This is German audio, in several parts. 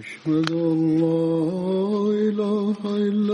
أشهد أن لا إله إلا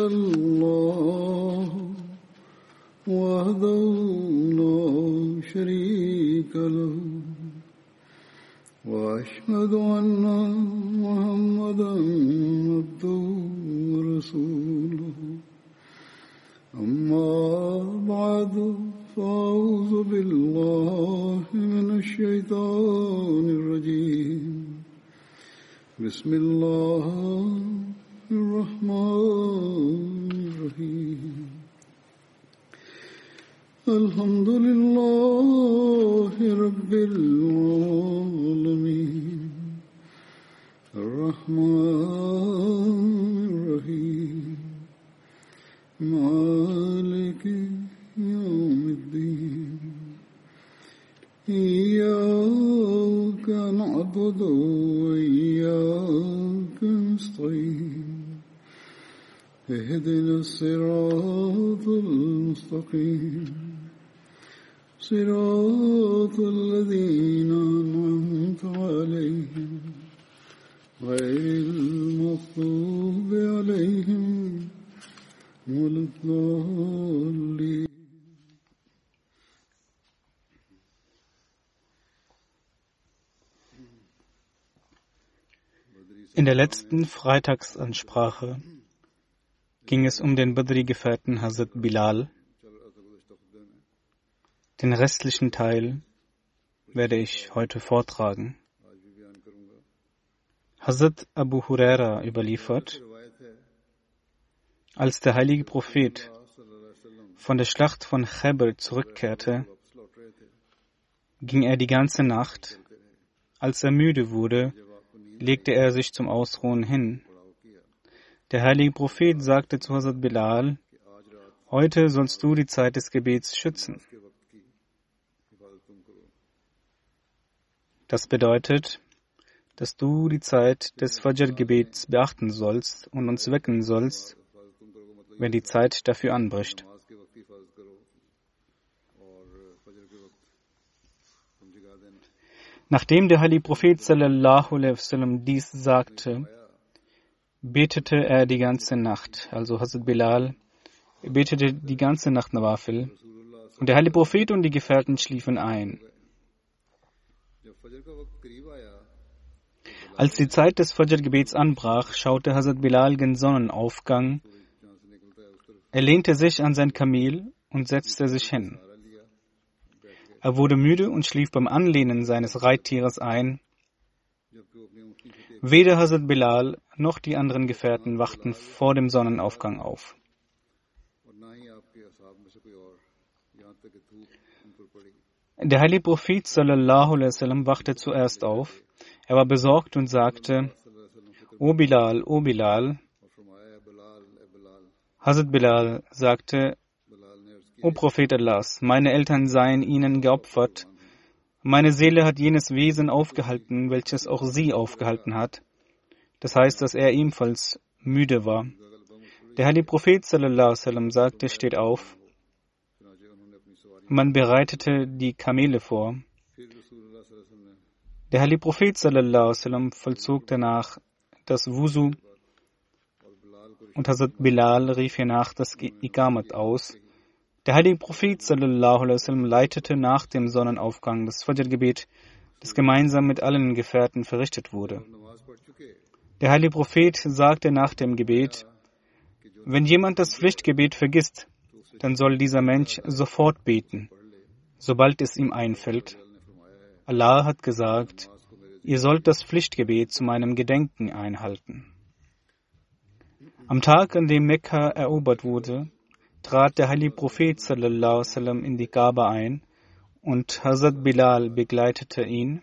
letzten Freitagsansprache ging es um den Badri-Gefährten Hazrat Bilal. Den restlichen Teil werde ich heute vortragen. Hazrat Abu Huraira überliefert, als der heilige Prophet von der Schlacht von Khaybar zurückkehrte, ging er die ganze Nacht. Als er müde wurde, legte er sich zum Ausruhen hin. Der heilige Prophet sagte zu Hazrat Bilal, heute sollst du die Zeit des Gebets schützen. Das bedeutet, dass du die Zeit des Fajr-Gebets beachten sollst und uns wecken sollst, wenn die Zeit dafür anbricht. Nachdem der heilige Prophet wasallam dies sagte, betete er die ganze Nacht. Also Hazrat Bilal betete die ganze Nacht Nawafil. Und der heilige Prophet und die Gefährten schliefen ein. Als die Zeit des Fajr-Gebets anbrach, schaute Hazrat Bilal gen Sonnenaufgang. Er lehnte sich an sein Kamel und setzte sich hin. Er wurde müde und schlief beim Anlehnen seines Reittieres ein. Weder Hazrat Bilal noch die anderen Gefährten wachten vor dem Sonnenaufgang auf. Der heilige Prophet sallallahu wasallam wachte zuerst auf. Er war besorgt und sagte: O Bilal, O Bilal. Hazrat Bilal sagte: O Prophet Allahs, meine Eltern seien ihnen geopfert. Meine Seele hat jenes Wesen aufgehalten, welches auch sie aufgehalten hat. Das heißt, dass er ebenfalls müde war. Der heilige Prophet sallallahu wasallam sagte, steht auf. Man bereitete die Kamele vor. Der heilige Prophet sallallahu wasallam vollzog danach das Wusu und Hazrat Bilal rief hiernach das Ikamat aus. Der heilige Prophet sallallahu alaihi wasallam leitete nach dem Sonnenaufgang das Fajr-Gebet, das gemeinsam mit allen Gefährten verrichtet wurde. Der heilige Prophet sagte nach dem Gebet, wenn jemand das Pflichtgebet vergisst, dann soll dieser Mensch sofort beten, sobald es ihm einfällt. Allah hat gesagt, ihr sollt das Pflichtgebet zu meinem Gedenken einhalten. Am Tag, an dem Mekka erobert wurde, trat der heilige Prophet sallam, in die Kaaba ein und Hazrat Bilal begleitete ihn.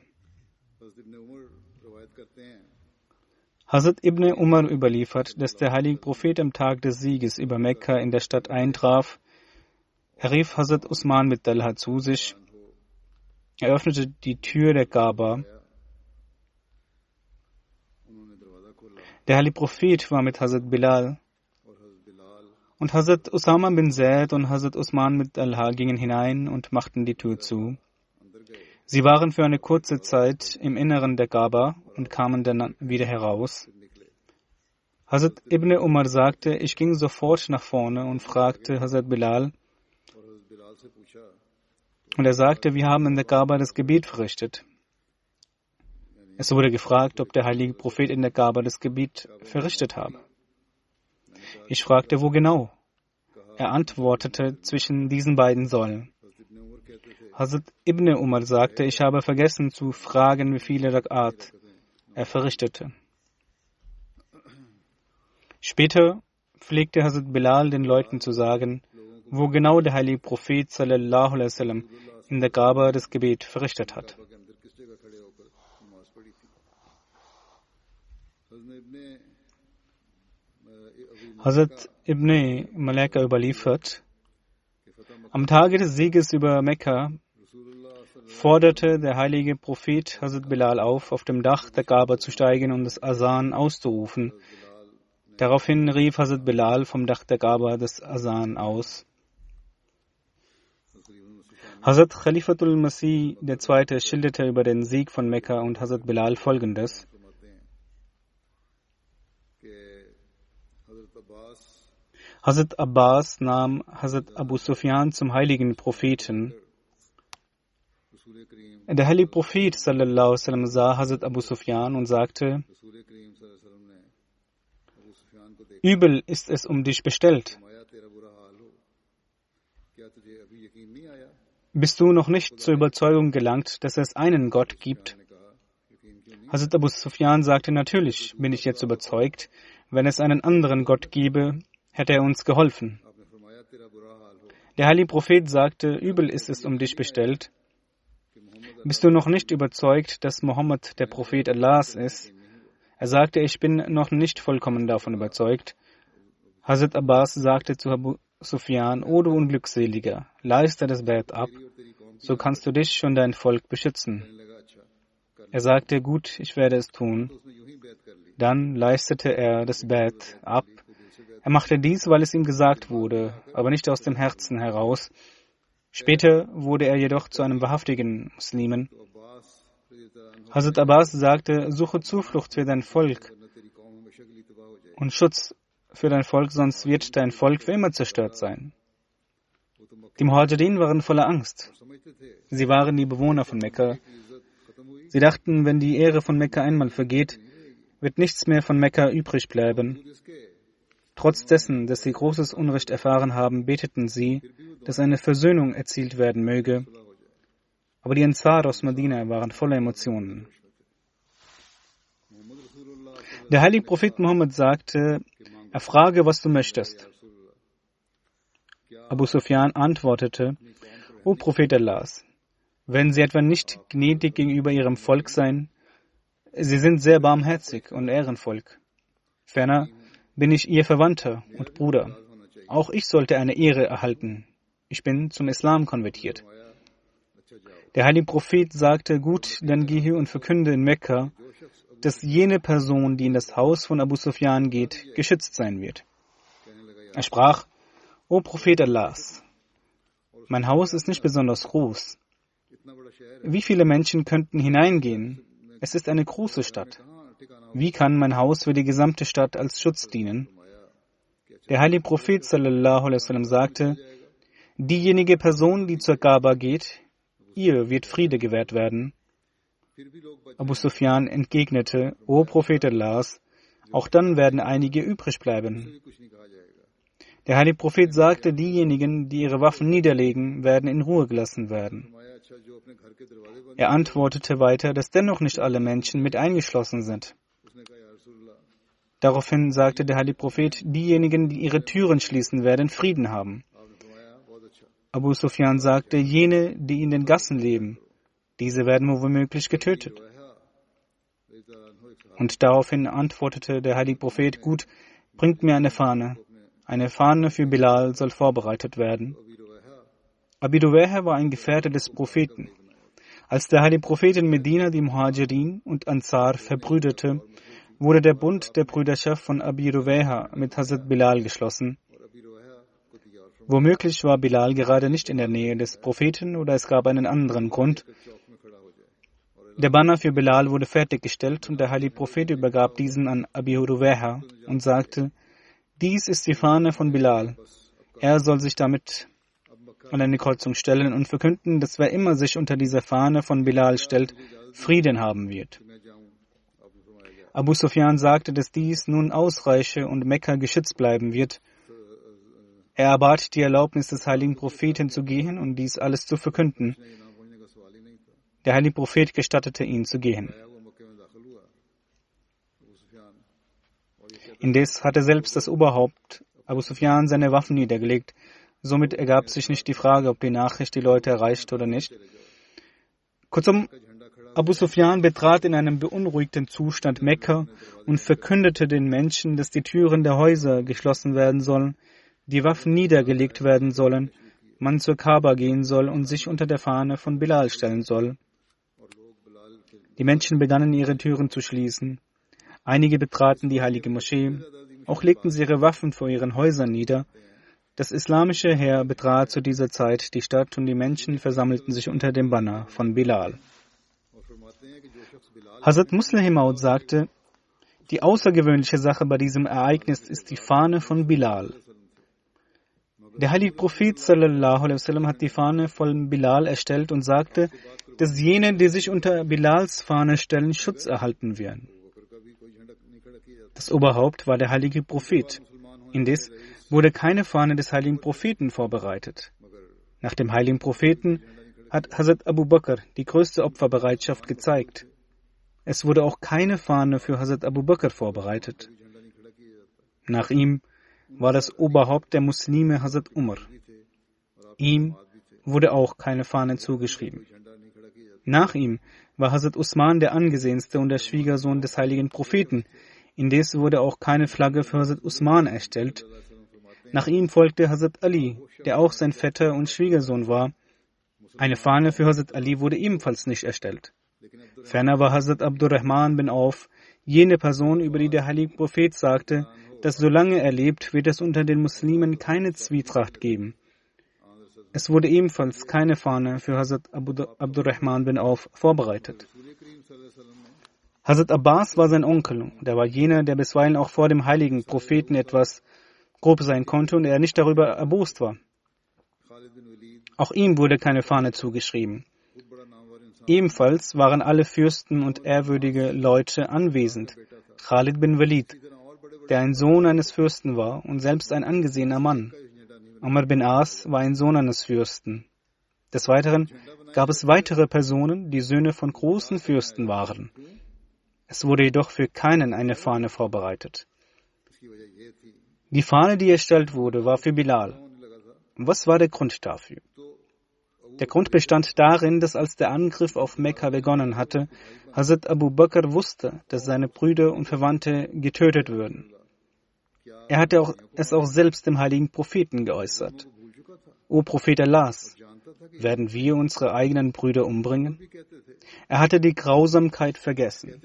Hazrat Ibn Umar überliefert, dass der heilige Prophet am Tag des Sieges über Mekka in der Stadt eintraf. Er rief Hazrat Usman mit Dalha zu sich. Er öffnete die Tür der Kaaba. Der heilige Prophet war mit Hazrat Bilal. Und Hazrat Usama bin Zaid und Hazrat Usman mit Dalha gingen hinein und machten die Tür zu. Sie waren für eine kurze Zeit im Inneren der Kaaba und kamen dann wieder heraus. Hazrat Ibn Umar sagte, ich ging sofort nach vorne und fragte Hazrat Bilal, und er sagte, wir haben in der Kaaba das Gebet verrichtet. Es wurde gefragt, ob der heilige Prophet in der Kaaba das Gebet verrichtet habe. Ich fragte, wo genau? Er antwortete, zwischen diesen beiden Säulen. Hazrat Ibn Umar sagte, ich habe vergessen zu fragen, wie viele Rak'at er verrichtete. Später pflegte Hazrat Bilal den Leuten zu sagen, wo genau der heilige Prophet sallallahu in der Kaaba das Gebet verrichtet hat. Hazrat Ibn Malaka überliefert, am Tage des Sieges über Mekka forderte der heilige Prophet Hazrat Bilal auf, auf dem Dach der Kaaba zu steigen und das Asan auszurufen. Daraufhin rief Hazrat Bilal vom Dach der Kaaba das Asan aus. Hazrat Khalifatul Masih II. schilderte über den Sieg von Mekka und Hazrat Bilal folgendes. Nahm Hazrat Abu Sufyan zum heiligen Propheten. Der heilige Prophet sallam, sah Hazrat Abu Sufyan und sagte, Übel ist es um dich bestellt. Bist du noch nicht zur Überzeugung gelangt, dass es einen Gott gibt? Hazrat Abu Sufyan sagte, natürlich bin ich jetzt überzeugt, wenn es einen anderen Gott gäbe, hätte er uns geholfen. Der heilige Prophet sagte, übel ist es um dich bestellt. Bist du noch nicht überzeugt, dass Mohammed der Prophet Allahs ist? Er sagte, ich bin noch nicht vollkommen davon überzeugt. Hazrat Abbas sagte zu Abu Sufyan, O du Unglückseliger, leiste das Bett ab, so kannst du dich und dein Volk beschützen. Er sagte, gut, ich werde es tun. Dann leistete er das Bett ab er machte dies, weil es ihm gesagt wurde, aber nicht aus dem Herzen heraus. Später wurde er jedoch zu einem wahrhaftigen Muslimen. Hazrat Abbas sagte, suche Zuflucht für dein Volk und Schutz für dein Volk, sonst wird dein Volk für immer zerstört sein. Die Muhajirin waren voller Angst. Sie waren die Bewohner von Mekka. Sie dachten, wenn die Ehre von Mekka einmal vergeht, wird nichts mehr von Mekka übrig bleiben. Trotz dessen, dass sie großes Unrecht erfahren haben, beteten sie, dass eine Versöhnung erzielt werden möge. Aber die Ansar aus Medina waren voller Emotionen. Der heilige Prophet Muhammad sagte, erfrage, was du möchtest. Abu Sufyan antwortete, O Prophet Allahs, wenn sie etwa nicht gnädig gegenüber ihrem Volk seien, sie sind sehr barmherzig und ehrenvolk. Ferner, bin ich ihr Verwandter und Bruder. Auch ich sollte eine Ehre erhalten. Ich bin zum Islam konvertiert. Der heilige Prophet sagte, gut, dann gehe und verkünde in Mekka, dass jene Person, die in das Haus von Abu Sufyan geht, geschützt sein wird. Er sprach, O Prophet Allahs, mein Haus ist nicht besonders groß. Wie viele Menschen könnten hineingehen? Es ist eine große Stadt. Wie kann mein Haus für die gesamte Stadt als Schutz dienen? Der heilige Prophet sallallahu alaihi wasallam sagte, diejenige Person, die zur Kaaba geht, ihr wird Friede gewährt werden. Abu Sufyan entgegnete, O Prophet Allahs, auch dann werden einige übrig bleiben. Der heilige Prophet sagte, diejenigen, die ihre Waffen niederlegen, werden in Ruhe gelassen werden. Er antwortete weiter, dass dennoch nicht alle Menschen mit eingeschlossen sind. Daraufhin sagte der heilige Prophet, diejenigen, die ihre Türen schließen, werden Frieden haben. Abu Sufyan sagte, jene, die in den Gassen leben, diese werden womöglich getötet. Und daraufhin antwortete der heilige Prophet, gut, bringt mir eine Fahne. Eine Fahne für Bilal soll vorbereitet werden. Abiduweher war ein Gefährte des Propheten. Als der heilige Prophet in Medina die Muhajirin und Ansar verbrüderte, wurde der Bund der Brüderschaft von Abi Ruweha mit Hazrat Bilal geschlossen. Womöglich war Bilal gerade nicht in der Nähe des Propheten oder es gab einen anderen Grund. Der Banner für Bilal wurde fertiggestellt und der heilige Prophet übergab diesen an Abi Huruweha und sagte, dies ist die Fahne von Bilal. Er soll sich damit an eine Kreuzung stellen und verkünden, dass wer immer sich unter dieser Fahne von Bilal stellt, Frieden haben wird. Abu Sufyan sagte, dass dies nun ausreiche und Mekka geschützt bleiben wird. Er erbat die Erlaubnis des heiligen Propheten zu gehen und dies alles zu verkünden. Der heilige Prophet gestattete ihn zu gehen. Indes hatte selbst das Oberhaupt Abu Sufyan seine Waffen niedergelegt. Somit ergab sich nicht die Frage, ob die Nachricht die Leute erreicht oder nicht. Kurzum, Abu Sufyan betrat in einem beunruhigten Zustand Mekka und verkündete den Menschen, dass die Türen der Häuser geschlossen werden sollen, die Waffen niedergelegt werden sollen, man zur Kaaba gehen soll und sich unter der Fahne von Bilal stellen soll. Die Menschen begannen ihre Türen zu schließen. Einige betraten die heilige Moschee, auch legten sie ihre Waffen vor ihren Häusern nieder. Das islamische Heer betrat zu dieser Zeit die Stadt und die Menschen versammelten sich unter dem Banner von Bilal. Hazrat Muslimaud sagte, die außergewöhnliche Sache bei diesem Ereignis ist die Fahne von Bilal. Der heilige Prophet wasallam hat die Fahne von Bilal erstellt und sagte, dass jene, die sich unter Bilals Fahne stellen, Schutz erhalten werden. Das Oberhaupt war der heilige Prophet. Indes wurde keine Fahne des heiligen Propheten vorbereitet. Nach dem heiligen Propheten hat Hazrat Abu Bakr die größte Opferbereitschaft gezeigt. Es wurde auch keine Fahne für Hazrat Abu Bakr vorbereitet. Nach ihm war das Oberhaupt der Muslime Hazrat Umar. Ihm wurde auch keine Fahne zugeschrieben. Nach ihm war Hazrat Usman der angesehenste und der Schwiegersohn des heiligen Propheten. Indes wurde auch keine Flagge für Hazrat Usman erstellt. Nach ihm folgte Hazrat Ali, der auch sein Vetter und Schwiegersohn war. Eine Fahne für Hazrat Ali wurde ebenfalls nicht erstellt. Ferner war Hazrat Abdurrahman bin Auf jene Person, über die der heilige Prophet sagte, dass solange er lebt, wird es unter den Muslimen keine Zwietracht geben. Es wurde ebenfalls keine Fahne für Hazrat Abdurrahman bin Auf vorbereitet. Hazrat Abbas war sein Onkel, der war jener, der bisweilen auch vor dem heiligen Propheten etwas grob sein konnte und er nicht darüber erbost war. Auch ihm wurde keine Fahne zugeschrieben. Ebenfalls waren alle Fürsten und ehrwürdige Leute anwesend. Khalid bin Walid, der ein Sohn eines Fürsten war und selbst ein angesehener Mann. Amr bin As war ein Sohn eines Fürsten. Des Weiteren gab es weitere Personen, die Söhne von großen Fürsten waren. Es wurde jedoch für keinen eine Fahne vorbereitet. Die Fahne, die erstellt wurde, war für Bilal. Was war der Grund dafür? Der Grund bestand darin, dass als der Angriff auf Mekka begonnen hatte, Hazrat Abu Bakr wusste, dass seine Brüder und Verwandte getötet würden. Er hatte auch, es auch selbst dem heiligen Propheten geäußert. O Prophet Allahs, werden wir unsere eigenen Brüder umbringen? Er hatte die Grausamkeit vergessen.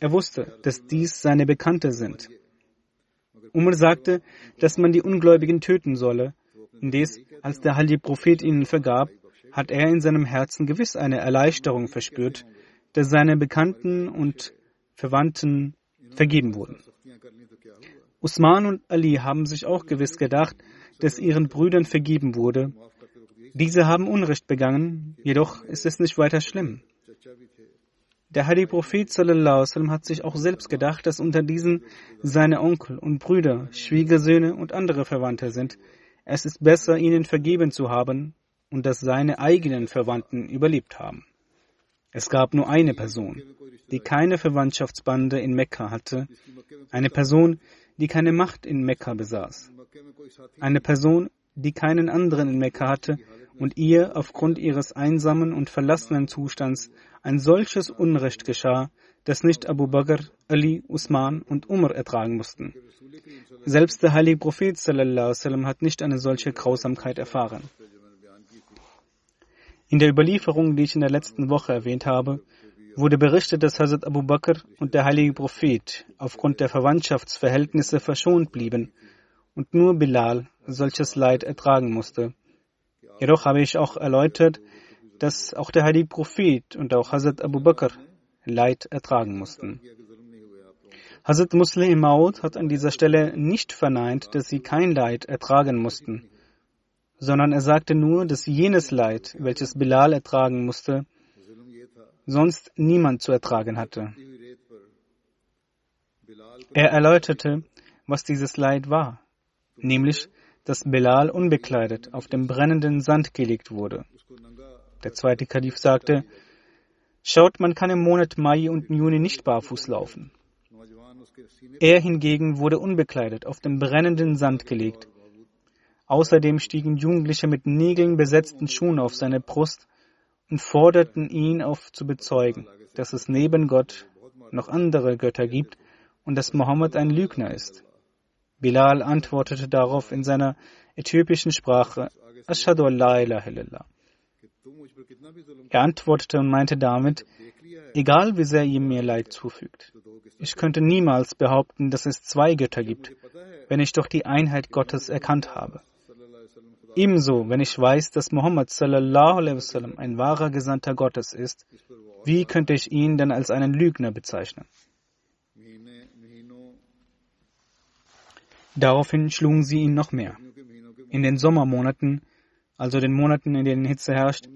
Er wusste, dass dies seine Bekannte sind. Umar sagte, dass man die Ungläubigen töten solle, indes, als der heilige Prophet ihnen vergab, hat er in seinem Herzen gewiss eine Erleichterung verspürt, dass seine Bekannten und Verwandten vergeben wurden. Usman und Ali haben sich auch gewiss gedacht, dass ihren Brüdern vergeben wurde. Diese haben Unrecht begangen, jedoch ist es nicht weiter schlimm. Der heilige Prophet sallam, hat sich auch selbst gedacht, dass unter diesen seine Onkel und Brüder, Schwiegersöhne und andere Verwandte sind. Es ist besser, ihnen vergeben zu haben, und dass seine eigenen Verwandten überlebt haben. Es gab nur eine Person, die keine Verwandtschaftsbande in Mekka hatte, eine Person, die keine Macht in Mekka besaß, eine Person, die keinen anderen in Mekka hatte und ihr aufgrund ihres einsamen und verlassenen Zustands ein solches Unrecht geschah, das nicht Abu Bakr, Ali, Usman und Umar ertragen mussten. Selbst der heilige Prophet sallam, hat nicht eine solche Grausamkeit erfahren. In der Überlieferung, die ich in der letzten Woche erwähnt habe, wurde berichtet, dass Hazrat Abu Bakr und der heilige Prophet aufgrund der Verwandtschaftsverhältnisse verschont blieben und nur Bilal solches Leid ertragen musste. Jedoch habe ich auch erläutert, dass auch der heilige Prophet und auch Hazrat Abu Bakr Leid ertragen mussten. Hazrat Muslim Maud hat an dieser Stelle nicht verneint, dass sie kein Leid ertragen mussten, sondern er sagte nur, dass jenes Leid, welches Bilal ertragen musste, sonst niemand zu ertragen hatte. Er erläuterte, was dieses Leid war, nämlich, dass Bilal unbekleidet auf dem brennenden Sand gelegt wurde. Der zweite Kalif sagte, Schaut, man kann im Monat Mai und Juni nicht barfuß laufen. Er hingegen wurde unbekleidet auf den brennenden Sand gelegt. Außerdem stiegen Jugendliche mit Nägeln besetzten Schuhen auf seine Brust und forderten ihn auf zu bezeugen, dass es neben Gott noch andere Götter gibt und dass Mohammed ein Lügner ist. Bilal antwortete darauf in seiner äthiopischen Sprache, Ashadu ilaha illallah. Er antwortete und meinte damit, egal wie sehr ihr mir Leid zufügt, ich könnte niemals behaupten, dass es zwei Götter gibt, wenn ich doch die Einheit Gottes erkannt habe. Ebenso, wenn ich weiß, dass Muhammad sallallahu alaihi wasallam ein wahrer Gesandter Gottes ist, wie könnte ich ihn dann als einen Lügner bezeichnen? Daraufhin schlugen sie ihn noch mehr. In den Sommermonaten also den Monaten, in denen Hitze herrscht,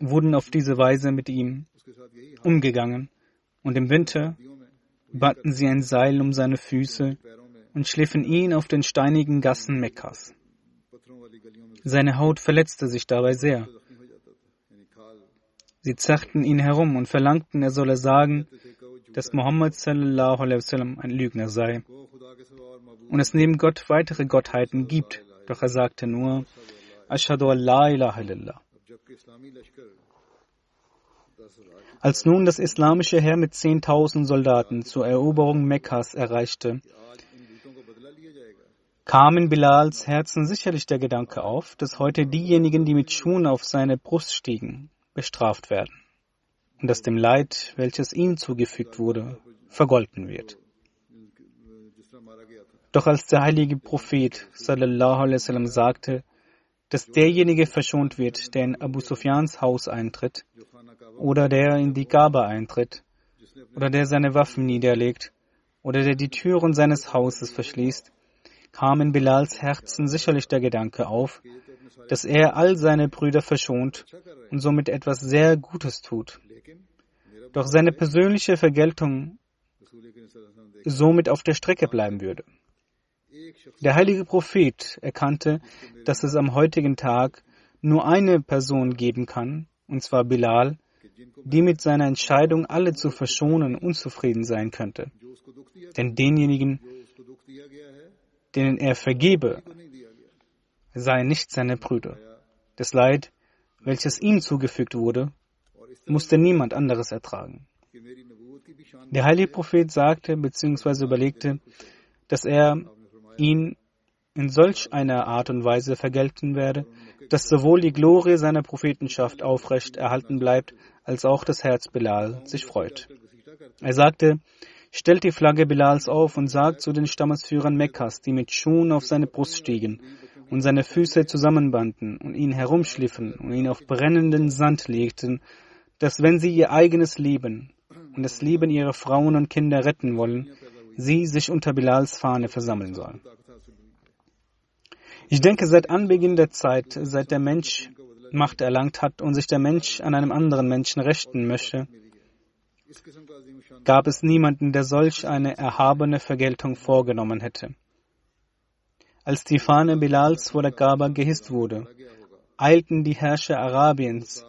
wurden auf diese Weise mit ihm umgegangen. Und im Winter banden sie ein Seil um seine Füße und schliffen ihn auf den steinigen Gassen Mekkas. Seine Haut verletzte sich dabei sehr. Sie zerrten ihn herum und verlangten, er solle sagen, dass wasallam ein Lügner sei und es neben Gott weitere Gottheiten gibt. Doch er sagte nur, Ashhadu an la ilaha illallah. Als nun das islamische Heer mit 10.000 Soldaten zur Eroberung Mekkas erreichte, kam in Bilals Herzen sicherlich der Gedanke auf, dass heute diejenigen, die mit Schuhen auf seine Brust stiegen, bestraft werden und dass dem Leid, welches ihm zugefügt wurde, vergolten wird. Doch als der heilige Prophet sallallahu alaihi wasallam sagte, dass derjenige verschont wird, der in Abu Sufyans Haus eintritt, oder der in die Kaaba eintritt, oder der seine Waffen niederlegt, oder der die Türen seines Hauses verschließt, kam in Bilals Herzen sicherlich der Gedanke auf, dass er all seine Brüder verschont und somit etwas sehr Gutes tut. Doch seine persönliche Vergeltung somit auf der Strecke bleiben würde. Der heilige Prophet erkannte, dass es am heutigen Tag nur eine Person geben kann, und zwar Bilal, die mit seiner Entscheidung alle zu verschonen unzufrieden sein könnte. Denn denjenigen, denen er vergebe, seien nicht seine Brüder. Das Leid, welches ihm zugefügt wurde, musste niemand anderes ertragen. Der heilige Prophet sagte bzw. überlegte, dass er ihn in solch einer Art und Weise vergelten werde, dass sowohl die Glorie seiner Prophetenschaft aufrecht erhalten bleibt, als auch das Herz Bilal sich freut. Er sagte, stellt die Flagge Bilals auf und sagt zu den Stammesführern Mekkas, die mit Schuhen auf seine Brust stiegen und seine Füße zusammenbanden und ihn herumschliffen und ihn auf brennenden Sand legten, dass wenn sie ihr eigenes Leben und das Leben ihrer Frauen und Kinder retten wollen, sie sich unter Bilals Fahne versammeln sollen. Ich denke, seit Anbeginn der Zeit, seit der Mensch Macht erlangt hat und sich der Mensch an einem anderen Menschen richten möchte, gab es niemanden, der solch eine erhabene Vergeltung vorgenommen hätte. Als die Fahne Bilals vor der Kaaba gehisst wurde, eilten die Herrscher Arabiens,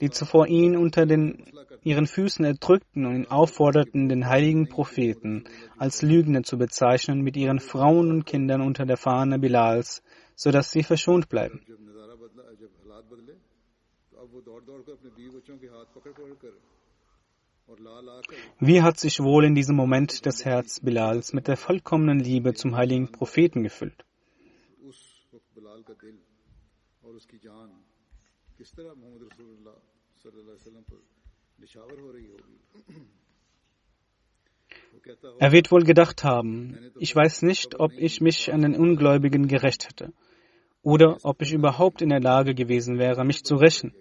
die zuvor ihn unter den ihren Füßen erdrückten und ihn aufforderten, den heiligen Propheten als Lügner zu bezeichnen, mit ihren Frauen und Kindern unter der Fahne Bilals, so dass sie verschont bleiben. Wie hat sich wohl in diesem Moment das Herz Bilals mit der vollkommenen Liebe zum heiligen Propheten gefüllt? Er wird wohl gedacht haben, ich weiß nicht, ob ich mich an den Ungläubigen gerecht hätte oder ob ich überhaupt in der Lage gewesen wäre, mich zu rächen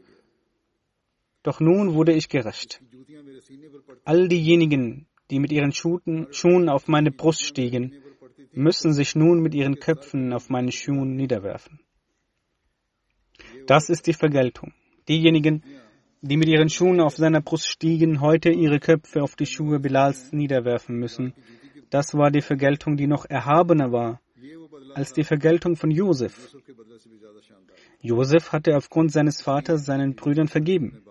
Doch nun wurde ich gerecht. All diejenigen, die mit ihren Schuhen auf meine Brust stiegen, müssen sich nun mit ihren Köpfen auf meine Schuhen niederwerfen. Das ist die Vergeltung. Diejenigen, die mit ihren Schuhen auf seiner Brust stiegen, heute ihre Köpfe auf die Schuhe Bilals niederwerfen müssen. Das war die Vergeltung, die noch erhabener war als die Vergeltung von Josef. Josef hatte aufgrund seines Vaters seinen Brüdern vergeben.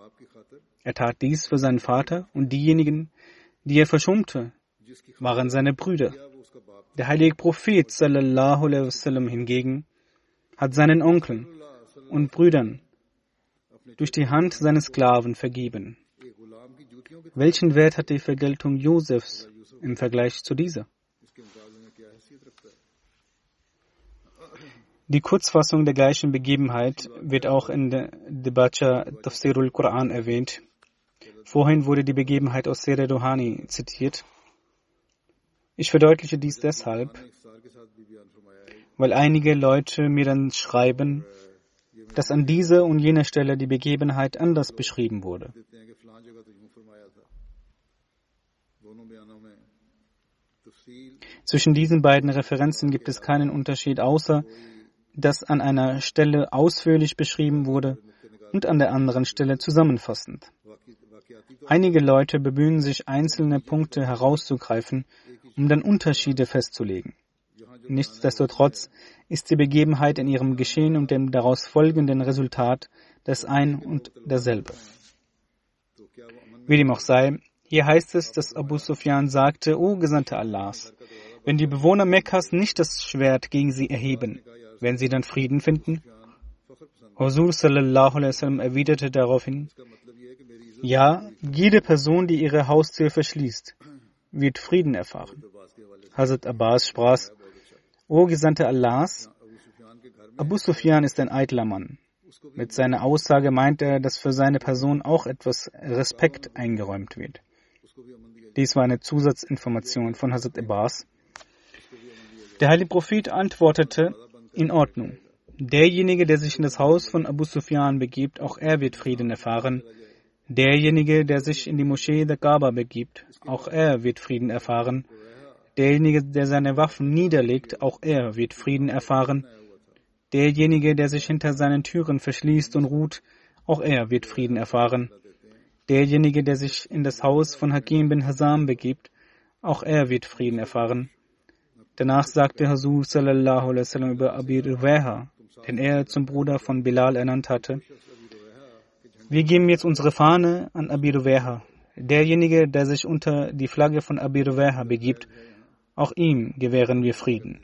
Er tat dies für seinen Vater und diejenigen, die er verschonte, waren seine Brüder. Der heilige Prophet sallallahu alaihi wasallam hingegen hat seinen Onkeln und Brüdern durch die Hand seines Sklaven vergeben. Welchen Wert hat die Vergeltung Josefs im Vergleich zu dieser? Die Kurzfassung der gleichen Begebenheit wird auch in der Debatscha Tafsirul Quran erwähnt. Vorhin wurde die Begebenheit aus Sere Dohani zitiert. Ich verdeutliche dies deshalb, weil einige Leute mir dann schreiben, dass an dieser und jener Stelle die Begebenheit anders beschrieben wurde. Zwischen diesen beiden Referenzen gibt es keinen Unterschied, außer dass an einer Stelle ausführlich beschrieben wurde und an der anderen Stelle zusammenfassend. Einige Leute bemühen sich, einzelne Punkte herauszugreifen, um dann Unterschiede festzulegen. Nichtsdestotrotz ist die Begebenheit in ihrem Geschehen und dem daraus folgenden Resultat das ein und dasselbe. Wie dem auch sei, hier heißt es, dass Abu Sufyan sagte, O Gesandte Allahs, wenn die Bewohner Mekkas nicht das Schwert gegen sie erheben, werden sie dann Frieden finden? Husur sallallahu alaihi wasallam erwiderte daraufhin, ja, jede Person, die ihre Haustür verschließt, wird Frieden erfahren. Hazrat Abbas sprach, O Gesandte Allahs, Abu Sufyan ist ein eitler Mann. Mit seiner Aussage meint er, dass für seine Person auch etwas Respekt eingeräumt wird. Dies war eine Zusatzinformation von Hazrat Abbas. Der heilige Prophet antwortete, in Ordnung. Derjenige, der sich in das Haus von Abu Sufyan begibt, auch er wird Frieden erfahren, Derjenige, der sich in die Moschee der Kaaba begibt, auch er wird Frieden erfahren. Derjenige, der seine Waffen niederlegt, auch er wird Frieden erfahren. Derjenige, der sich hinter seinen Türen verschließt und ruht, auch er wird Frieden erfahren. Derjenige, der sich in das Haus von Hakim bin Hasam begibt, auch er wird Frieden erfahren. Danach sagte Hazur sallallahu alaihi wasallam über Abi Ruwaiha, den er zum Bruder von Bilal ernannt hatte. Wir geben jetzt unsere Fahne an Abi Ruwaiha. Derjenige, der sich unter die Flagge von Abi Ruwaiha begibt, auch ihm gewähren wir Frieden.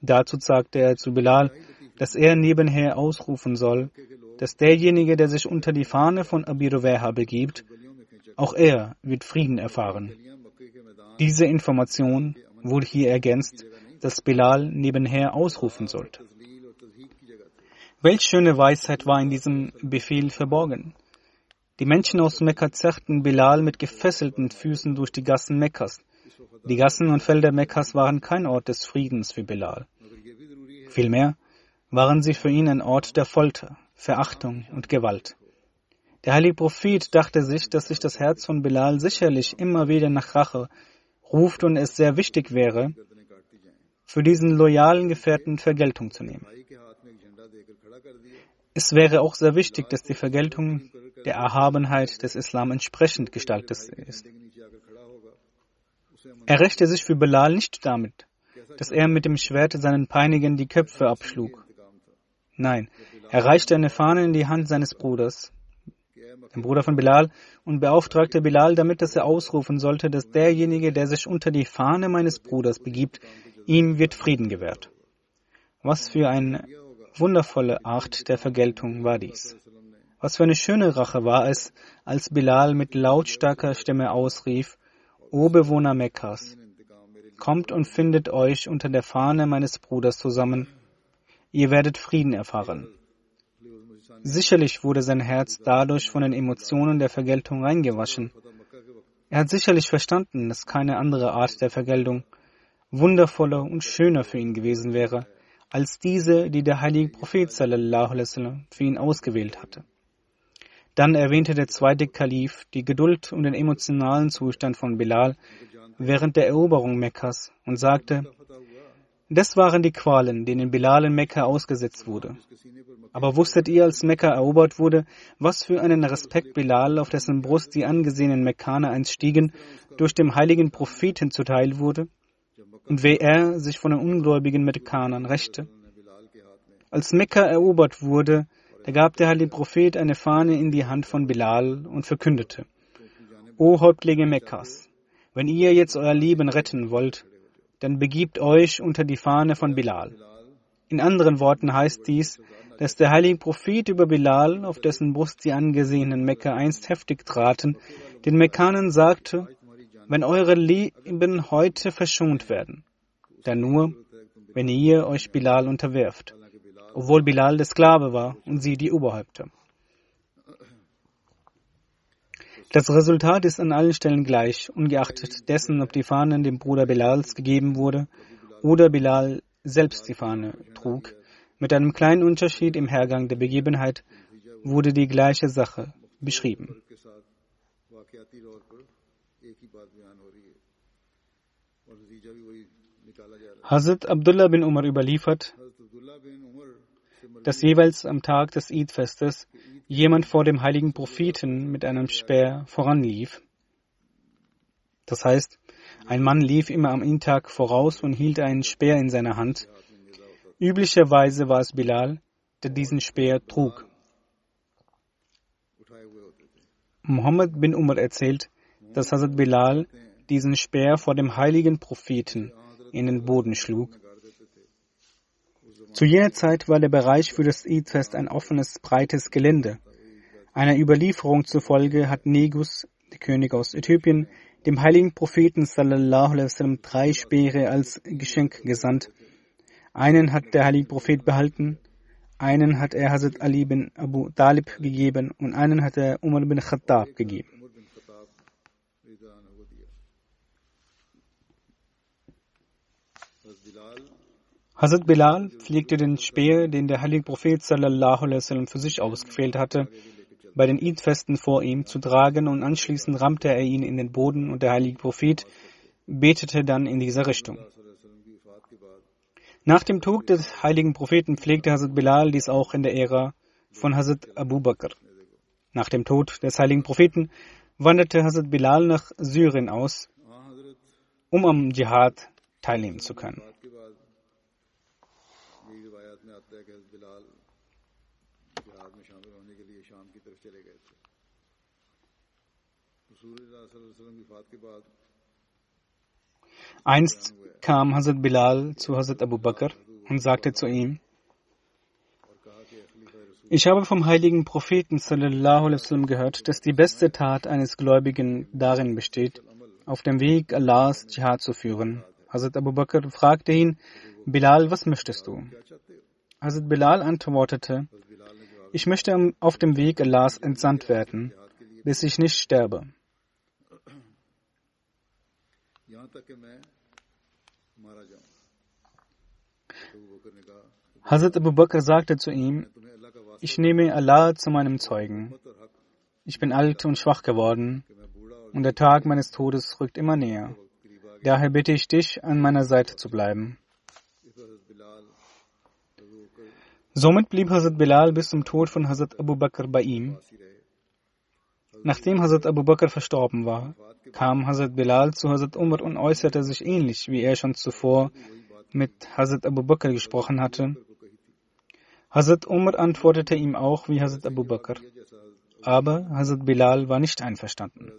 Dazu sagte er zu Bilal, dass er nebenher ausrufen soll, dass derjenige, der sich unter die Fahne von Abi Ruwaiha begibt, auch er wird Frieden erfahren. Diese Information wurde hier ergänzt, dass Bilal nebenher ausrufen sollte. Welch schöne Weisheit war in diesem Befehl verborgen. Die Menschen aus Mekka zerrten Bilal mit gefesselten Füßen durch die Gassen Mekkas. Die Gassen und Felder Mekkas waren kein Ort des Friedens für Bilal. Vielmehr waren sie für ihn ein Ort der Folter, Verachtung und Gewalt. Der heilige Prophet dachte sich, dass sich das Herz von Bilal sicherlich immer wieder nach Rache ruft und es sehr wichtig wäre, für diesen loyalen Gefährten Vergeltung zu nehmen. Es wäre auch sehr wichtig, dass die Vergeltung der Erhabenheit des Islam entsprechend gestaltet ist. Er rächte sich für Belal nicht damit, dass er mit dem Schwert seinen Peinigern die Köpfe abschlug. Nein, er reichte eine Fahne in die Hand seines Bruders, dem Bruder von Bilal, und beauftragte Bilal damit, dass er ausrufen sollte, dass derjenige, der sich unter die Fahne meines Bruders begibt, ihm wird Frieden gewährt. Was für eine wundervolle Art der Vergeltung war dies. Was für eine schöne Rache war es, als Bilal mit lautstarker Stimme ausrief, O Bewohner Mekkas, kommt und findet euch unter der Fahne meines Bruders zusammen, ihr werdet Frieden erfahren. Sicherlich wurde sein Herz dadurch von den Emotionen der Vergeltung reingewaschen. Er hat sicherlich verstanden, dass keine andere Art der Vergeltung wundervoller und schöner für ihn gewesen wäre, als diese, die der heilige Prophet sallallahu alaihi wasallam für ihn ausgewählt hatte. Dann erwähnte der zweite Kalif die Geduld und den emotionalen Zustand von Bilal während der Eroberung Mekkas und sagte, das waren die Qualen, denen Bilal in Mekka ausgesetzt wurde. Aber wusstet ihr, als Mekka erobert wurde, was für einen Respekt Bilal, auf dessen Brust die angesehenen Mekkaner einst stiegen, durch den heiligen Propheten zuteil wurde? Und wer er sich von den ungläubigen Mekkanern rächte? Als Mekka erobert wurde, da gab der heilige Prophet eine Fahne in die Hand von Bilal und verkündete, O Häuptlinge Mekkas, wenn ihr jetzt euer Leben retten wollt, dann begibt euch unter die Fahne von Bilal. In anderen Worten heißt dies, dass der heilige Prophet über Bilal, auf dessen Brust die angesehenen Mekka einst heftig traten, den Mekkanern sagte, wenn eure Leben heute verschont werden, dann nur, wenn ihr euch Bilal unterwerft, obwohl Bilal der Sklave war und sie die Oberhäupter. Das Resultat ist an allen Stellen gleich, ungeachtet dessen, ob die Fahne dem Bruder Bilals gegeben wurde oder Bilal selbst die Fahne trug. Mit einem kleinen Unterschied im Hergang der Begebenheit wurde die gleiche Sache beschrieben. Hazrat Abdullah bin Umar überliefert, dass jeweils am Tag des Eid-Festes jemand vor dem heiligen Propheten mit einem Speer voranlief. Das heißt, ein Mann lief immer am Eid-Tag voraus und hielt einen Speer in seiner Hand. Üblicherweise war es Bilal, der diesen Speer trug. Muhammad bin Umar erzählt, dass Hazrat Bilal diesen Speer vor dem heiligen Propheten in den Boden schlug zu jener Zeit war der Bereich für das Eidfest ein offenes, breites Gelände. Einer Überlieferung zufolge hat Negus, der König aus Äthiopien, dem heiligen Propheten sallallahu alaihi wasallam drei Speere als Geschenk gesandt. Einen hat der heilige Prophet behalten, einen hat er Hazrat Ali bin Abu Talib gegeben und einen hat er Umar bin Khattab gegeben. Hazrat Bilal pflegte den Speer, den der heilige Prophet sallallahu alaihi für sich ausgefehlt hatte, bei den Eid-Festen vor ihm zu tragen und anschließend rammte er ihn in den Boden und der heilige Prophet betete dann in dieser Richtung. Nach dem Tod des heiligen Propheten pflegte Hazrat Bilal dies auch in der Ära von Hazrat Abu Bakr. Nach dem Tod des heiligen Propheten wanderte Hazrat Bilal nach Syrien aus, um am Dschihad teilnehmen zu können. Einst kam Hazrat Bilal zu Hazrat Abu Bakr und sagte zu ihm, ich habe vom heiligen Propheten sallallahu gehört, dass die beste Tat eines Gläubigen darin besteht, auf dem Weg Allahs Dschihad zu führen. Hazrat Abu Bakr fragte ihn, Bilal, was möchtest du? Hazrat Bilal antwortete, ich möchte auf dem Weg Allahs entsandt werden, bis ich nicht sterbe. Hazrat Abu Bakr sagte zu ihm, ich nehme Allah zu meinem Zeugen. Ich bin alt und schwach geworden und der Tag meines Todes rückt immer näher. Daher bitte ich dich, an meiner Seite zu bleiben. Somit blieb Hazrat Bilal bis zum Tod von Hazrat Abu Bakr bei ihm. Nachdem Hazrat Abu Bakr verstorben war, kam Hazrat Bilal zu Hazrat Umar und äußerte sich ähnlich, wie er schon zuvor mit Hazrat Abu Bakr gesprochen hatte. Hazrat Umar antwortete ihm auch wie Hazrat Abu Bakr. Aber Hazrat Bilal war nicht einverstanden.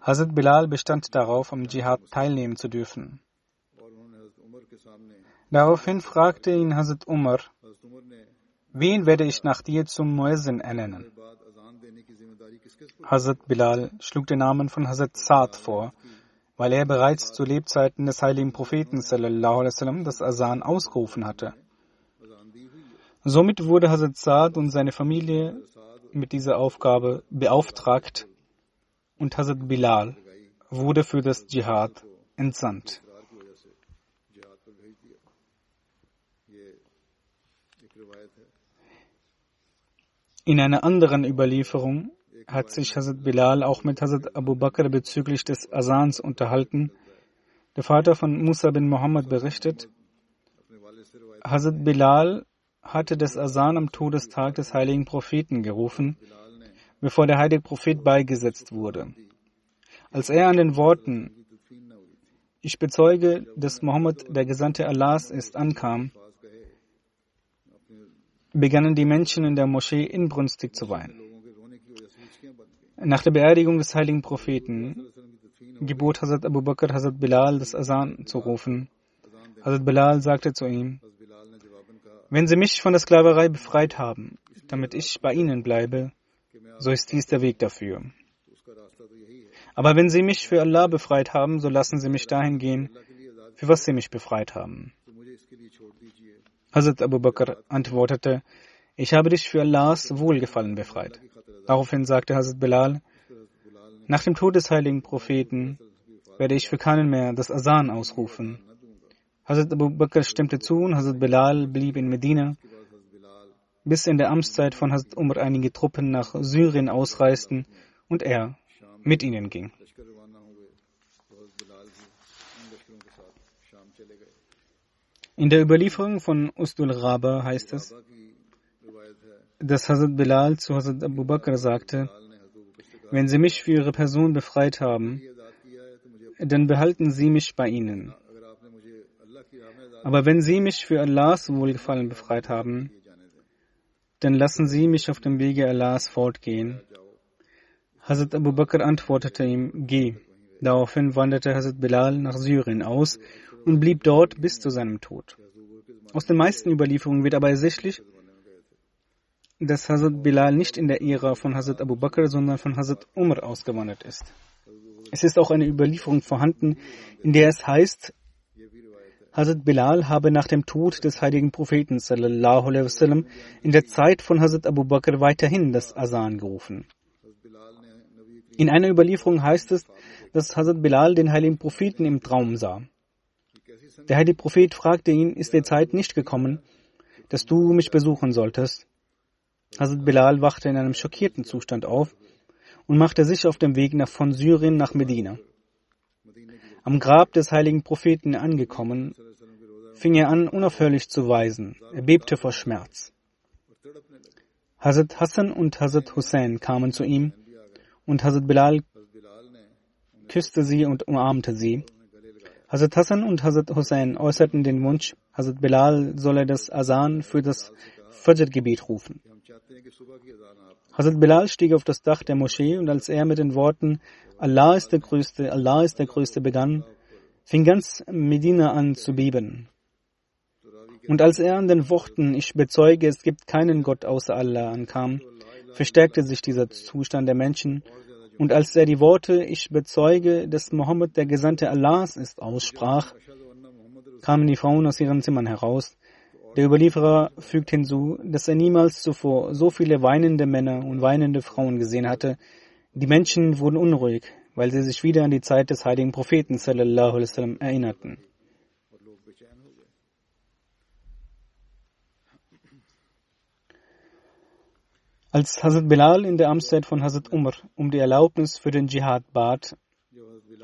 Hazrat Bilal bestand darauf, am Dschihad teilnehmen zu dürfen. Daraufhin fragte ihn Hazrat Umar, wen werde ich nach dir zum Muezzin ernennen? Hazrat Bilal schlug den Namen von Hazrat Saad vor, weil er bereits zu Lebzeiten des heiligen Propheten sallam, das Asan ausgerufen hatte. Somit wurde Hazrat Saad und seine Familie mit dieser Aufgabe beauftragt und Hazrat Bilal wurde für das Dschihad entsandt. In einer anderen Überlieferung hat sich Hazrat Bilal auch mit Hazrat Abu Bakr bezüglich des Asans unterhalten. Der Vater von Musa bin Muhammad berichtet, Hazrat Bilal hatte das Asan am Todestag des heiligen Propheten gerufen, bevor der heilige Prophet beigesetzt wurde. Als er an den Worten Ich bezeuge, dass Mohammed der Gesandte Allahs ist, ankam, begannen die Menschen in der Moschee inbrünstig zu weinen. Nach der Beerdigung des heiligen Propheten gebot Hazrat Abu Bakr Hazrat Bilal, das Asan zu rufen. Hazrat Bilal sagte zu ihm, wenn Sie mich von der Sklaverei befreit haben, damit ich bei Ihnen bleibe, so ist dies der Weg dafür. Aber wenn Sie mich für Allah befreit haben, so lassen Sie mich dahin gehen, für was Sie mich befreit haben. Hazrat Abu Bakr antwortete, ich habe dich für Allahs Wohlgefallen befreit. Daraufhin sagte Hazrat Bilal, nach dem Tod des heiligen Propheten werde ich für keinen mehr das Asan ausrufen. Hazrat Abu Bakr stimmte zu und Hazrat Bilal blieb in Medina, bis in der Amtszeit von Hazrat Umar einige Truppen nach Syrien ausreisten und er mit ihnen ging. In der Überlieferung von Ustul Raba heißt es, dass Hazrat Bilal zu Hazrat Abu Bakr sagte, wenn Sie mich für Ihre Person befreit haben, dann behalten Sie mich bei Ihnen. Aber wenn Sie mich für Allahs Wohlgefallen befreit haben, dann lassen Sie mich auf dem Wege Allahs fortgehen. Hazrat Abu Bakr antwortete ihm, geh. Daraufhin wanderte Hazrat Bilal nach Syrien aus und blieb dort bis zu seinem Tod. Aus den meisten Überlieferungen wird aber ersichtlich, dass Hazrat Bilal nicht in der Ära von Hazrat Abu Bakr, sondern von Hazrat Umar ausgewandert ist. Es ist auch eine Überlieferung vorhanden, in der es heißt, Hazrat Bilal habe nach dem Tod des heiligen Propheten sallallahu alaihi wasallam in der Zeit von Hazrat Abu Bakr weiterhin das Asan gerufen. In einer Überlieferung heißt es, dass Hazrat Bilal den heiligen Propheten im Traum sah. Der heilige Prophet fragte ihn, ist die Zeit nicht gekommen, dass du mich besuchen solltest? Hazrat Bilal wachte in einem schockierten Zustand auf und machte sich auf dem Weg nach, von Syrien nach Medina. Am Grab des heiligen Propheten angekommen, fing er an, unaufhörlich zu weisen. Er bebte vor Schmerz. Hazrat Hassan und Hazrat Hussein kamen zu ihm und Hazrat Bilal küsste sie und umarmte sie. Hazrat Hassan und Hazrat Hussein äußerten den Wunsch, Hazrat Bilal solle das Asan für das Fajr-Gebet rufen. Hazrat Bilal stieg auf das Dach der Moschee und als er mit den Worten Allah ist der Größte, Allah ist der Größte begann, fing ganz Medina an zu beben. Und als er an den Worten Ich bezeuge, es gibt keinen Gott außer Allah ankam, verstärkte sich dieser Zustand der Menschen und als er die Worte Ich bezeuge, dass Mohammed der Gesandte Allahs ist aussprach, kamen die Frauen aus ihren Zimmern heraus. Der Überlieferer fügt hinzu, dass er niemals zuvor so viele weinende Männer und weinende Frauen gesehen hatte. Die Menschen wurden unruhig, weil sie sich wieder an die Zeit des heiligen Propheten sallallahu alaihi wasallam erinnerten. Als Hazrat Bilal in der Amtszeit von Hazrat Umar um die Erlaubnis für den Dschihad bat,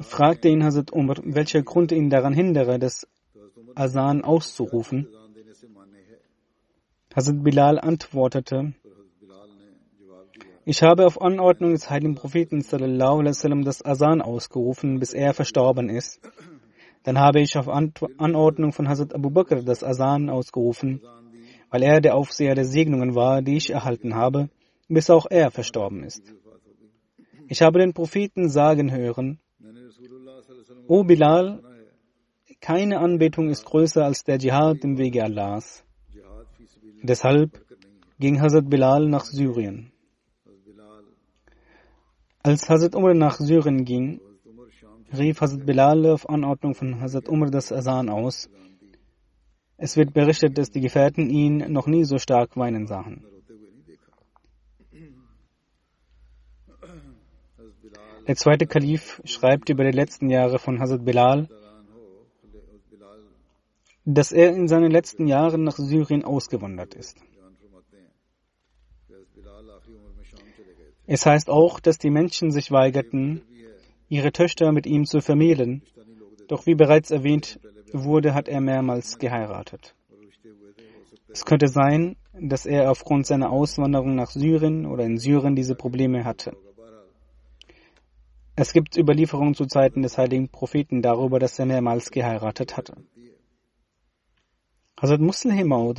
fragte ihn Hazrat Umar, welcher Grund ihn daran hindere, das Asan auszurufen. Hazrat Bilal antwortete, ich habe auf Anordnung des heiligen Propheten wasallam das Asan ausgerufen, bis er verstorben ist. Dann habe ich auf Anordnung von Hazrat Abu Bakr das Asan ausgerufen, weil er der Aufseher der Segnungen war, die ich erhalten habe bis auch er verstorben ist. Ich habe den Propheten sagen hören, O Bilal, keine Anbetung ist größer als der Dschihad im Wege Allahs. Deshalb ging Hazrat Bilal nach Syrien. Als Hazrat Umar nach Syrien ging, rief Hazrat Bilal auf Anordnung von Hazrat Umar das Asan aus. Es wird berichtet, dass die Gefährten ihn noch nie so stark weinen sahen. Der zweite Kalif schreibt über die letzten Jahre von Hazrat Bilal, dass er in seinen letzten Jahren nach Syrien ausgewandert ist. Es heißt auch, dass die Menschen sich weigerten, ihre Töchter mit ihm zu vermählen. Doch wie bereits erwähnt wurde, hat er mehrmals geheiratet. Es könnte sein, dass er aufgrund seiner Auswanderung nach Syrien oder in Syrien diese Probleme hatte. Es gibt Überlieferungen zu Zeiten des heiligen Propheten darüber, dass er mehrmals geheiratet hatte. Hazrat Muslim Maud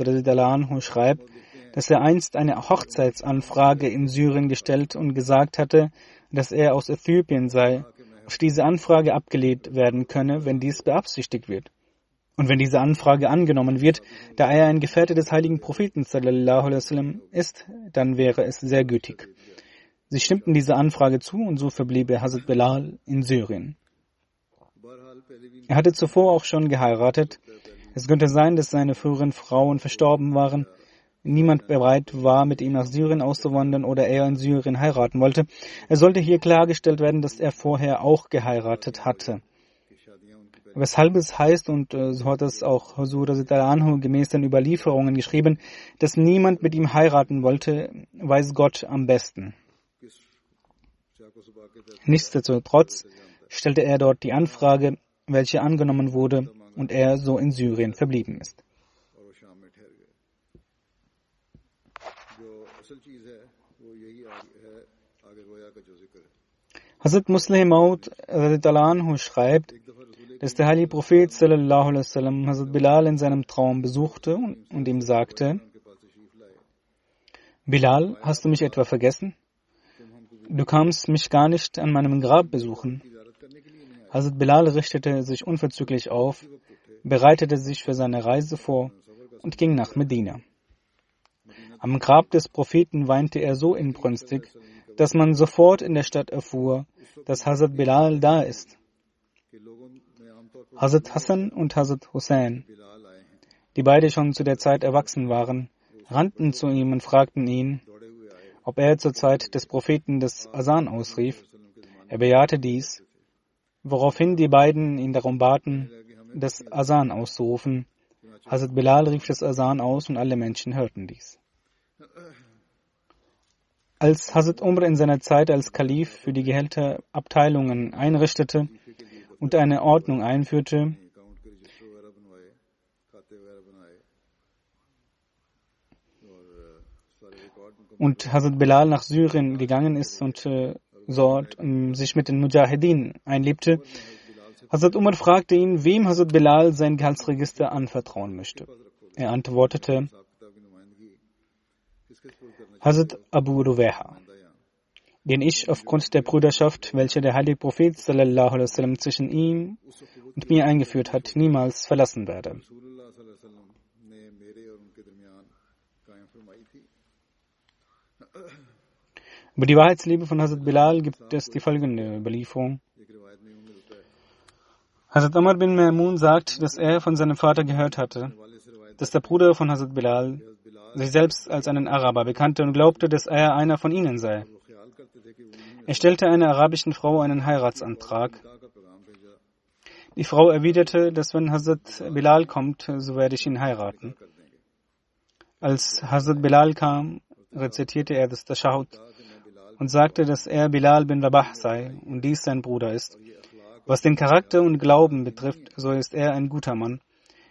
schreibt, dass er einst eine Hochzeitsanfrage in Syrien gestellt und gesagt hatte, dass er aus Äthiopien sei, auf diese Anfrage abgelehnt werden könne, wenn dies beabsichtigt wird. Und wenn diese Anfrage angenommen wird, da er ein Gefährte des heiligen Propheten sallam, ist, dann wäre es sehr gütig. Sie stimmten dieser Anfrage zu und so verblieb er Hazrat Bilal in Syrien. Er hatte zuvor auch schon geheiratet. Es könnte sein, dass seine früheren Frauen verstorben waren niemand bereit war, mit ihm nach Syrien auszuwandern oder er in Syrien heiraten wollte. Es sollte hier klargestellt werden, dass er vorher auch geheiratet hatte. Weshalb es heißt, und äh, so hat es auch Husur Anhu gemäß den Überlieferungen geschrieben, dass niemand mit ihm heiraten wollte, weiß Gott am besten. Nichtsdestotrotz stellte er dort die Anfrage, welche angenommen wurde und er so in Syrien verblieben ist. Hazrat Muslim Maud schreibt, dass der heilige Prophet wasallam Hazrat Bilal in seinem Traum besuchte und ihm sagte, Bilal, hast du mich etwa vergessen? Du kamst mich gar nicht an meinem Grab besuchen. Hazrat Bilal richtete sich unverzüglich auf, bereitete sich für seine Reise vor und ging nach Medina. Am Grab des Propheten weinte er so inbrünstig, dass man sofort in der Stadt erfuhr, dass Hazrat Bilal da ist. Hazrat Hassan und Hazrat Hussein, die beide schon zu der Zeit erwachsen waren, rannten zu ihm und fragten ihn, ob er zur Zeit des Propheten des Asan ausrief. Er bejahte dies, woraufhin die beiden ihn darum baten, das Asan auszurufen. Hazrat Bilal rief das Asan aus und alle Menschen hörten dies. Als Hazrat Umar in seiner Zeit als Kalif für die Gehälterabteilungen einrichtete und eine Ordnung einführte, und Hazrat Bilal nach Syrien gegangen ist und äh, dort um, sich mit den Mujahedin einlebte, Hazrat Umar fragte ihn, wem Hazrat Bilal sein Gehaltsregister anvertrauen möchte. Er antwortete, Hazrat Abu Ruweha, den ich aufgrund der Brüderschaft, welche der heilige Prophet wasallam zwischen ihm und mir eingeführt hat, niemals verlassen werde. Über die Wahrheitsliebe von Hazrat Bilal gibt es die folgende Überlieferung. Hazrat Amr bin Ma'mun sagt, dass er von seinem Vater gehört hatte, dass der Bruder von Hazrat Bilal sich selbst als einen Araber bekannte und glaubte, dass er einer von ihnen sei. Er stellte einer arabischen Frau einen Heiratsantrag. Die Frau erwiderte, dass wenn Hazrat Bilal kommt, so werde ich ihn heiraten. Als Hazrat Bilal kam, rezitierte er das Tashahud und sagte, dass er Bilal bin Rabah sei und dies sein Bruder ist. Was den Charakter und Glauben betrifft, so ist er ein guter Mann.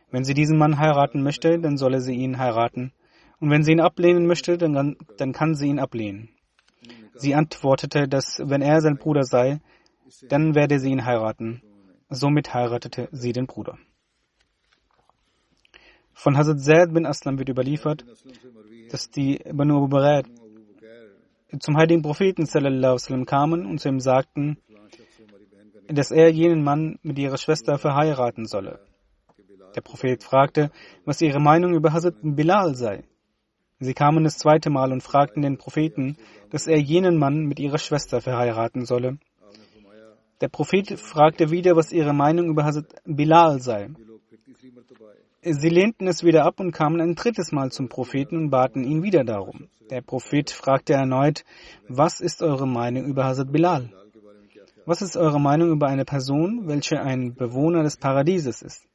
Wenn sie diesen Mann heiraten möchte, dann solle sie ihn heiraten. Und wenn sie ihn ablehnen möchte, dann, dann kann sie ihn ablehnen. Sie antwortete, dass wenn er sein Bruder sei, dann werde sie ihn heiraten. Somit heiratete sie den Bruder. Von Hazrat Zaid bin Aslam wird überliefert, dass die Banu Abu Barat zum heiligen Propheten sallam, kamen und zu ihm sagten, dass er jenen Mann mit ihrer Schwester verheiraten solle. Der Prophet fragte, was ihre Meinung über Hazrat Bilal sei. Sie kamen das zweite Mal und fragten den Propheten, dass er jenen Mann mit ihrer Schwester verheiraten solle. Der Prophet fragte wieder, was ihre Meinung über Hazrat Bilal sei. Sie lehnten es wieder ab und kamen ein drittes Mal zum Propheten und baten ihn wieder darum. Der Prophet fragte erneut, was ist eure Meinung über Hazrat Bilal? Was ist eure Meinung über eine Person, welche ein Bewohner des Paradieses ist?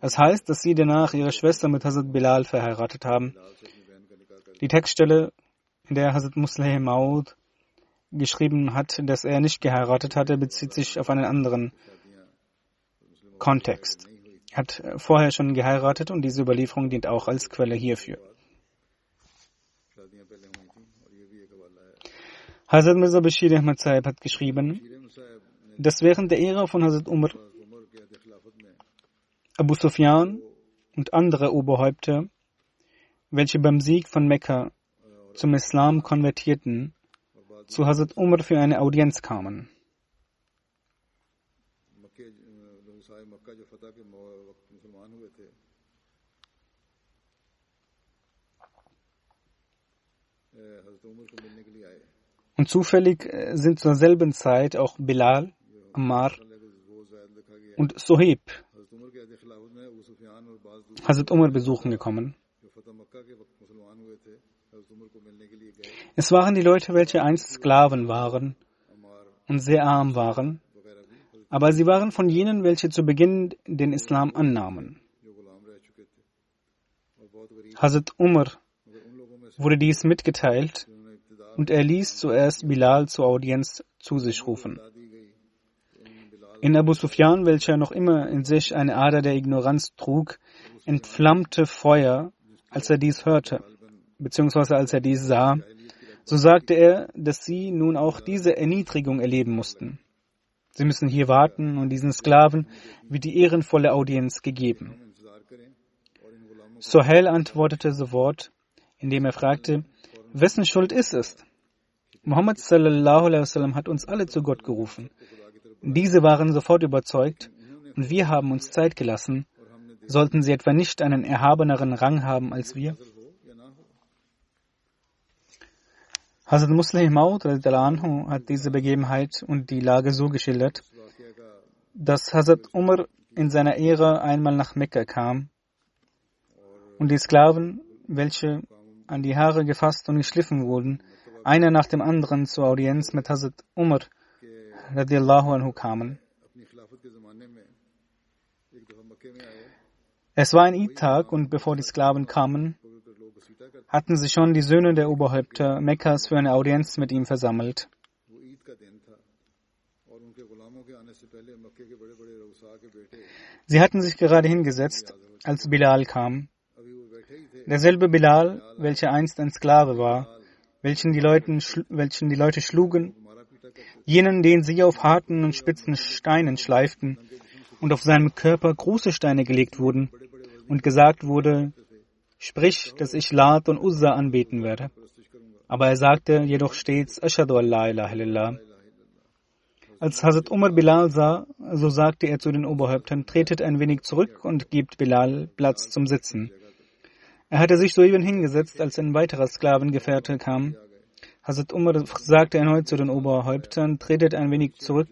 Es heißt, dass sie danach ihre Schwester mit Hazrat Bilal verheiratet haben. Die Textstelle, in der Hazrat Muslim Maud geschrieben hat, dass er nicht geheiratet hatte, bezieht sich auf einen anderen Kontext. Hat vorher schon geheiratet und diese Überlieferung dient auch als Quelle hierfür. Hazrat Mirza Bashir Ahmad Saib hat geschrieben, dass während der Ära von Hazrat Umar Abu Sufyan und andere Oberhäupter, welche beim Sieg von Mekka zum Islam konvertierten, zu Hazrat Umar für eine Audienz kamen. Und zufällig äh, sind zur selben Zeit auch Bilal, Ammar und Sohib Hazrat Umar besuchen gekommen. Es waren die Leute, welche einst Sklaven waren und sehr arm waren, aber sie waren von jenen, welche zu Beginn den Islam annahmen. Hazrat Umar wurde dies mitgeteilt und er ließ zuerst Bilal zur Audienz zu sich rufen. In Abu Sufyan, welcher noch immer in sich eine Ader der Ignoranz trug, entflammte Feuer, als er dies hörte, beziehungsweise als er dies sah, so sagte er, dass sie nun auch diese Erniedrigung erleben mussten. Sie müssen hier warten und diesen Sklaven wird die ehrenvolle Audienz gegeben. Sohail antwortete sofort, indem er fragte, wessen Schuld ist es? Muhammad sallallahu alaihi wasallam hat uns alle zu Gott gerufen. Diese waren sofort überzeugt und wir haben uns Zeit gelassen. Sollten sie etwa nicht einen erhabeneren Rang haben als wir? Hazrat Muslim Maud hat diese Begebenheit und die Lage so geschildert, dass Hazrat Umar in seiner Ära einmal nach Mekka kam und die Sklaven, welche an die Haare gefasst und geschliffen wurden, einer nach dem anderen zur Audienz mit Hazrat Umar radiallahu anhu kamen. Es war ein Eid-Tag und bevor die Sklaven kamen, hatten sich schon die Söhne der Oberhäupter Mekkas für eine Audienz mit ihm versammelt. Sie hatten sich gerade hingesetzt, als Bilal kam. Derselbe Bilal, welcher einst ein Sklave war, welchen die, Leuten, welchen die Leute schlugen jenen, den sie auf harten und spitzen Steinen schleiften und auf seinem Körper große Steine gelegt wurden und gesagt wurde, sprich, dass ich Lat und Uzza anbeten werde. Aber er sagte jedoch stets, Ashadu Allah ilaha illallah. Als Hazrat Umar Bilal sah, so sagte er zu den Oberhäuptern, tretet ein wenig zurück und gebt Bilal Platz zum Sitzen. Er hatte sich soeben hingesetzt, als ein weiterer Sklavengefährte kam, Hazrat Umar sagte erneut zu den Oberhäuptern, tretet ein wenig zurück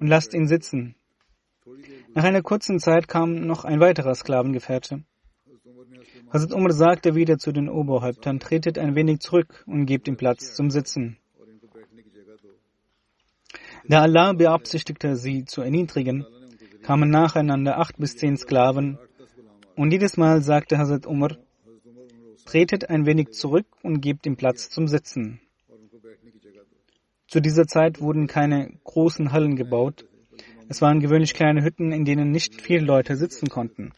und lasst ihn sitzen. Nach einer kurzen Zeit kam noch ein weiterer Sklavengefährte. Hazrat Umar sagte wieder zu den Oberhäuptern, tretet ein wenig zurück und gebt ihm Platz zum Sitzen. Da Allah beabsichtigte, sie zu erniedrigen, kamen nacheinander acht bis zehn Sklaven, und jedes Mal sagte Hazrat Umar, tretet ein wenig zurück und gebt ihm Platz zum Sitzen. Zu dieser Zeit wurden keine großen Hallen gebaut. Es waren gewöhnlich kleine Hütten, in denen nicht viele Leute sitzen konnten.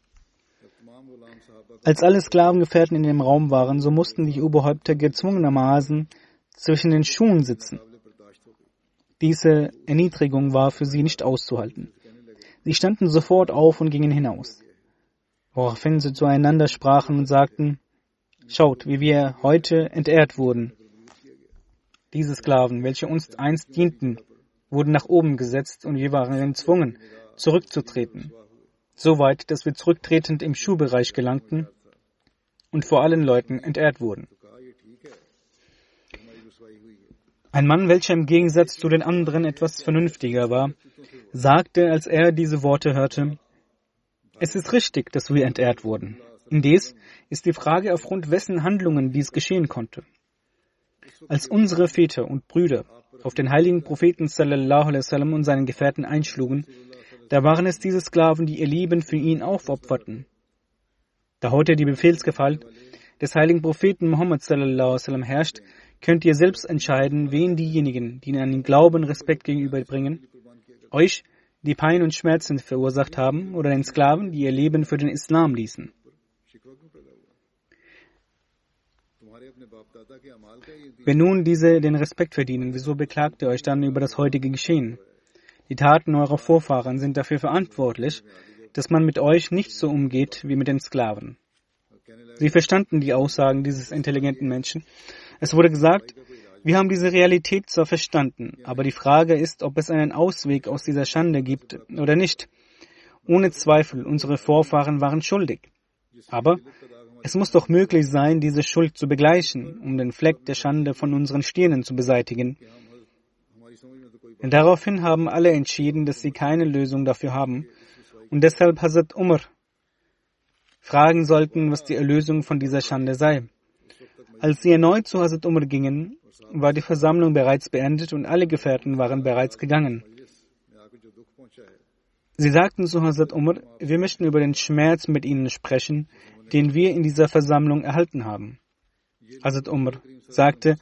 Als alle Sklavengefährten in dem Raum waren, so mussten die Oberhäupter gezwungenermaßen zwischen den Schuhen sitzen. Diese Erniedrigung war für sie nicht auszuhalten. Sie standen sofort auf und gingen hinaus. Woraufhin sie zueinander sprachen und sagten, Schaut, wie wir heute entehrt wurden. Diese Sklaven, welche uns einst dienten, wurden nach oben gesetzt und wir waren gezwungen, zurückzutreten. So weit, dass wir zurücktretend im Schuhbereich gelangten und vor allen Leuten entehrt wurden. Ein Mann, welcher im Gegensatz zu den anderen etwas vernünftiger war, sagte, als er diese Worte hörte, es ist richtig, dass wir entehrt wurden. Indes ist die Frage, aufgrund wessen Handlungen dies geschehen konnte. Als unsere Väter und Brüder auf den heiligen Propheten sallallahu alaihi und seinen Gefährten einschlugen, da waren es diese Sklaven, die ihr Leben für ihn aufopferten. Da heute die Befehlsgewalt des heiligen Propheten wasallam herrscht, könnt ihr selbst entscheiden, wen diejenigen, die an ihn glauben, Respekt gegenüberbringen, euch, die Pein und Schmerzen verursacht haben, oder den Sklaven, die ihr Leben für den Islam ließen. Wenn nun diese den Respekt verdienen, wieso beklagt ihr euch dann über das heutige Geschehen? Die Taten eurer Vorfahren sind dafür verantwortlich, dass man mit euch nicht so umgeht wie mit den Sklaven. Sie verstanden die Aussagen dieses intelligenten Menschen. Es wurde gesagt, wir haben diese Realität zwar verstanden, aber die Frage ist, ob es einen Ausweg aus dieser Schande gibt oder nicht. Ohne Zweifel, unsere Vorfahren waren schuldig. Aber es muss doch möglich sein, diese Schuld zu begleichen, um den Fleck der Schande von unseren Stirnen zu beseitigen. Und daraufhin haben alle entschieden, dass sie keine Lösung dafür haben und deshalb Hazrat Umar fragen sollten, was die Erlösung von dieser Schande sei. Als sie erneut zu Hazrat Umar gingen, war die Versammlung bereits beendet und alle Gefährten waren bereits gegangen. Sie sagten zu Hazrat Umar, wir möchten über den Schmerz mit Ihnen sprechen, den wir in dieser Versammlung erhalten haben. Hazrat Umar sagte,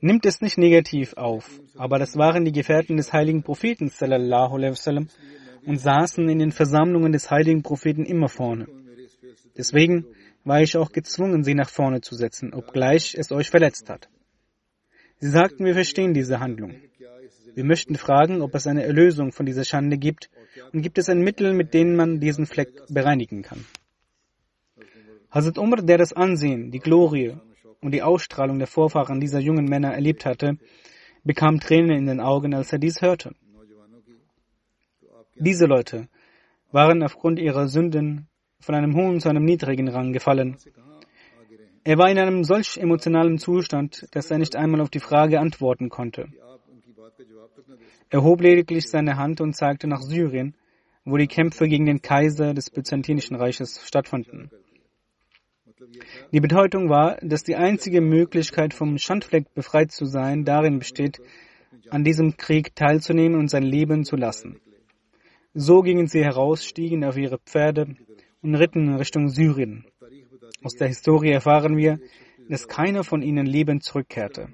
nimmt es nicht negativ auf, aber das waren die Gefährten des heiligen Propheten sallallahu alaihi wasallam und saßen in den Versammlungen des heiligen Propheten immer vorne. Deswegen war ich auch gezwungen, sie nach vorne zu setzen, obgleich es euch verletzt hat. Sie sagten, wir verstehen diese Handlung. Wir möchten fragen, ob es eine Erlösung von dieser Schande gibt und gibt es ein Mittel, mit dem man diesen Fleck bereinigen kann. Hazrat Umar, der das Ansehen, die Glorie und die Ausstrahlung der Vorfahren dieser jungen Männer erlebt hatte, bekam Tränen in den Augen, als er dies hörte. Diese Leute waren aufgrund ihrer Sünden von einem hohen zu einem niedrigen Rang gefallen. Er war in einem solch emotionalen Zustand, dass er nicht einmal auf die Frage antworten konnte. Er hob lediglich seine Hand und zeigte nach Syrien, wo die Kämpfe gegen den Kaiser des Byzantinischen Reiches stattfanden. Die Bedeutung war, dass die einzige Möglichkeit, vom Schandfleck befreit zu sein, darin besteht, an diesem Krieg teilzunehmen und sein Leben zu lassen. So gingen sie heraus, stiegen auf ihre Pferde und ritten in Richtung Syrien. Aus der Historie erfahren wir, dass keiner von ihnen lebend zurückkehrte.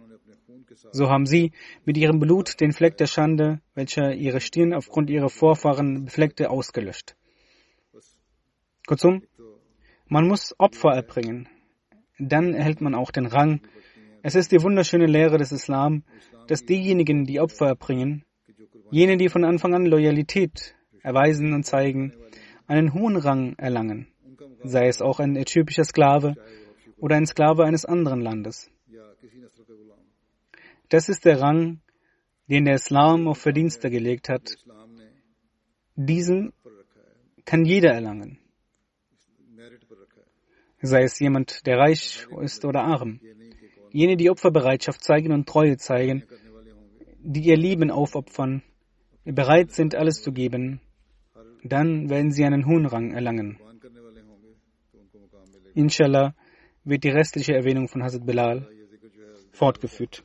So haben sie mit ihrem Blut den Fleck der Schande, welcher ihre Stirn aufgrund ihrer Vorfahren befleckte, ausgelöscht. Kurzum, man muss Opfer erbringen. Dann erhält man auch den Rang. Es ist die wunderschöne Lehre des Islam, dass diejenigen, die Opfer erbringen, jene, die von Anfang an Loyalität erweisen und zeigen, einen hohen Rang erlangen, sei es auch ein äthiopischer Sklave oder ein Sklave eines anderen Landes. Das ist der Rang, den der Islam auf Verdienste gelegt hat. Diesen kann jeder erlangen. Sei es jemand, der reich ist oder arm. Jene, die Opferbereitschaft zeigen und Treue zeigen, die ihr Leben aufopfern, bereit sind, alles zu geben, dann werden sie einen hohen Rang erlangen. Inshallah wird die restliche Erwähnung von Hazrat Bilal fortgeführt.